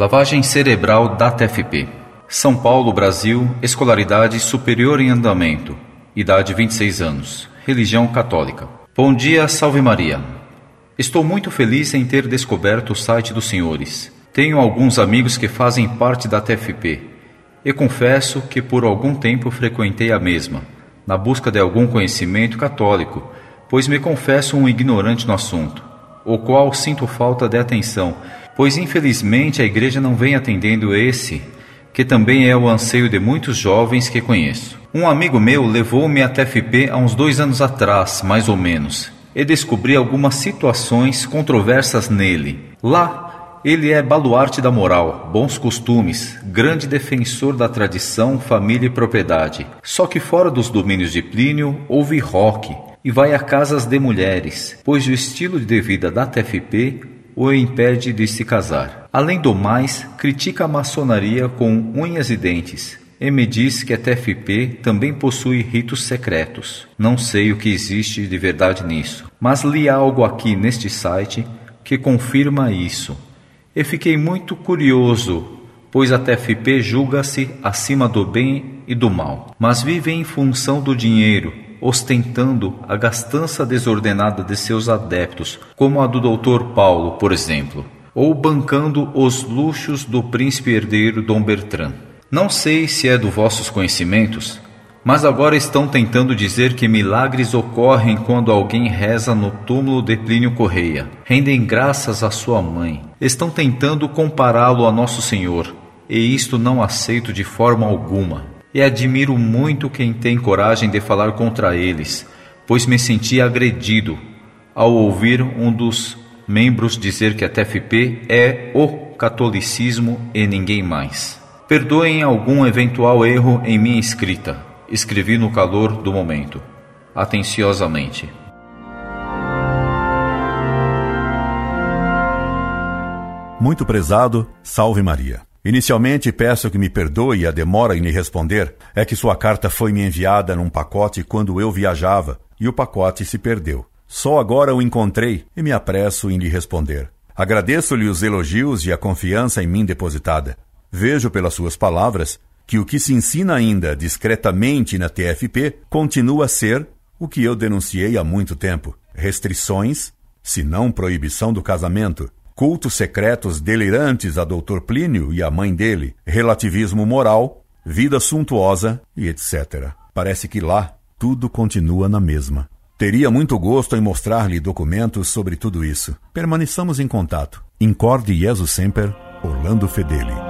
Lavagem cerebral da TFP. São Paulo, Brasil, escolaridade superior em andamento, idade 26 anos, religião católica. Bom dia, salve Maria. Estou muito feliz em ter descoberto o site dos senhores. Tenho alguns amigos que fazem parte da TFP e confesso que por algum tempo frequentei a mesma, na busca de algum conhecimento católico, pois me confesso um ignorante no assunto, o qual sinto falta de atenção, pois infelizmente a igreja não vem atendendo esse, que também é o anseio de muitos jovens que conheço. Um amigo meu levou-me à TFP há uns dois anos atrás, mais ou menos, e descobri algumas situações controversas nele. Lá, ele é baluarte da moral, bons costumes, grande defensor da tradição, família e propriedade. Só que fora dos domínios de Plínio houve rock e vai a casas de mulheres, pois o estilo de vida da TFP o impede de se casar. Além do mais, critica a maçonaria com unhas e dentes, e me diz que a TFP também possui ritos secretos. Não sei o que existe de verdade nisso, mas li algo aqui neste site que confirma isso e fiquei muito curioso, pois a TFP julga-se acima do bem e do mal, mas vive em função do dinheiro, ostentando a gastança desordenada de seus adeptos, como a do Dr. Paulo, por exemplo, ou bancando os luxos do príncipe herdeiro Dom Bertrand. Não sei se é do vossos conhecimentos, mas agora estão tentando dizer que milagres ocorrem quando alguém reza no túmulo de Plínio Correia. Rendem graças à sua mãe. Estão tentando compará-lo a Nosso Senhor, e isto não aceito de forma alguma. E admiro muito quem tem coragem de falar contra eles, pois me senti agredido ao ouvir um dos membros dizer que a TFP é o catolicismo e ninguém mais. Perdoem algum eventual erro em minha escrita escrevi no calor do momento, atenciosamente. Muito prezado, salve Maria. Inicialmente peço que me perdoe a demora em lhe responder, é que sua carta foi me enviada num pacote quando eu viajava e o pacote se perdeu. Só agora o encontrei e me apresso em lhe responder. Agradeço-lhe os elogios e a confiança em mim depositada. Vejo pelas suas palavras que o que se ensina ainda discretamente na TFP continua a ser o que eu denunciei há muito tempo: restrições, se não proibição do casamento, cultos secretos delirantes a Dr. Plínio e a mãe dele, relativismo moral, vida suntuosa e etc. Parece que lá tudo continua na mesma. Teria muito gosto em mostrar-lhe documentos sobre tudo isso. Permaneçamos em contato. Incorde Jesus Semper, Orlando Fedeli.